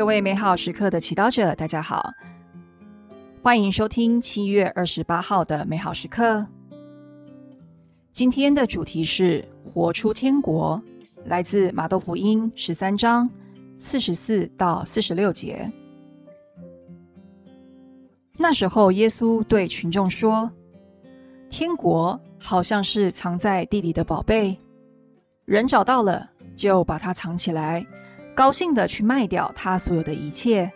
各位美好时刻的祈祷者，大家好，欢迎收听七月二十八号的美好时刻。今天的主题是活出天国，来自马窦福音十三章四十四到四十六节。那时候，耶稣对群众说：“天国好像是藏在地里的宝贝，人找到了，就把它藏起来。”高兴的去卖掉他所有的一切，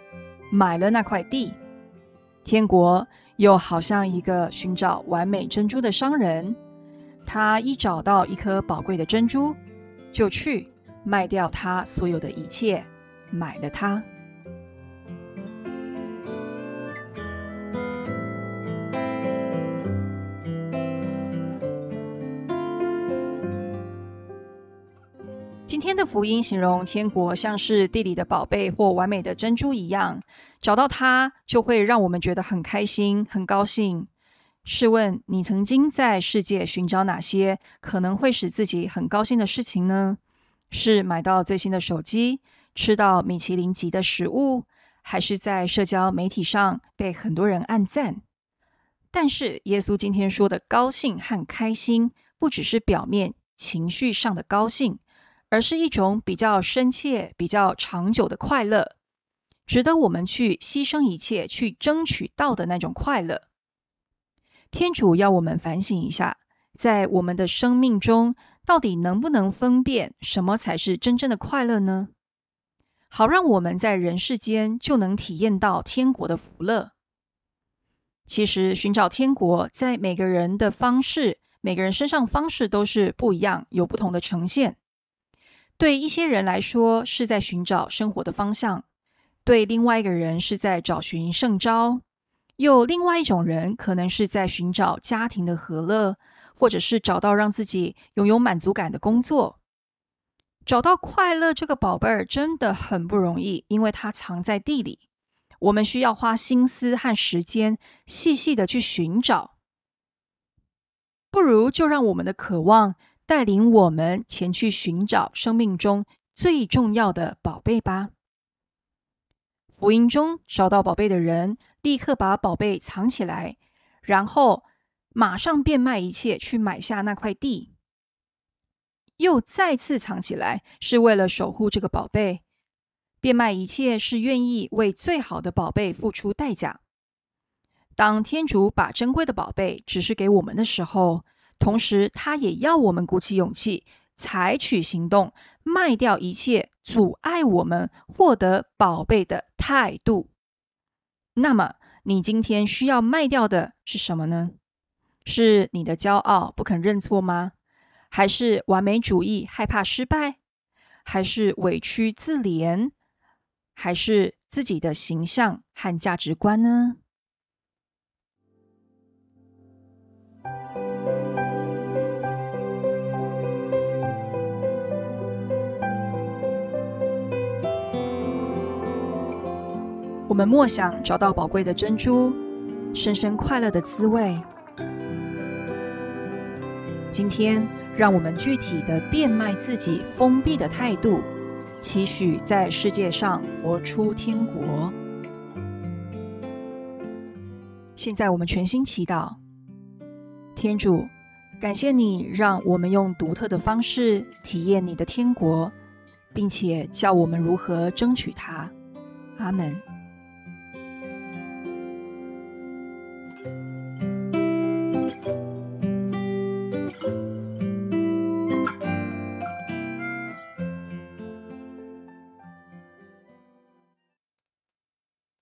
买了那块地。天国又好像一个寻找完美珍珠的商人，他一找到一颗宝贵的珍珠，就去卖掉他所有的一切，买了它。今天的福音形容天国像是地里的宝贝或完美的珍珠一样，找到它就会让我们觉得很开心、很高兴。试问你曾经在世界寻找哪些可能会使自己很高兴的事情呢？是买到最新的手机、吃到米其林级的食物，还是在社交媒体上被很多人按赞？但是耶稣今天说的高兴和开心，不只是表面情绪上的高兴。而是一种比较深切、比较长久的快乐，值得我们去牺牲一切去争取到的那种快乐。天主要我们反省一下，在我们的生命中，到底能不能分辨什么才是真正的快乐呢？好让我们在人世间就能体验到天国的福乐。其实，寻找天国在每个人的方式、每个人身上方式都是不一样，有不同的呈现。对一些人来说，是在寻找生活的方向；对另外一个人，是在找寻胜招；又另外一种人，可能是在寻找家庭的和乐，或者是找到让自己拥有满足感的工作。找到快乐这个宝贝儿真的很不容易，因为它藏在地里，我们需要花心思和时间，细细的去寻找。不如就让我们的渴望。带领我们前去寻找生命中最重要的宝贝吧。福音中找到宝贝的人，立刻把宝贝藏起来，然后马上变卖一切去买下那块地，又再次藏起来，是为了守护这个宝贝。变卖一切是愿意为最好的宝贝付出代价。当天主把珍贵的宝贝指示给我们的时候。同时，他也要我们鼓起勇气，采取行动，卖掉一切阻碍我们获得宝贝的态度。那么，你今天需要卖掉的是什么呢？是你的骄傲，不肯认错吗？还是完美主义，害怕失败？还是委屈自怜？还是自己的形象和价值观呢？我们默想找到宝贵的珍珠，深深快乐的滋味。今天，让我们具体的变卖自己封闭的态度，期许在世界上活出天国。现在，我们全心祈祷，天主，感谢你让我们用独特的方式体验你的天国，并且教我们如何争取它。阿门。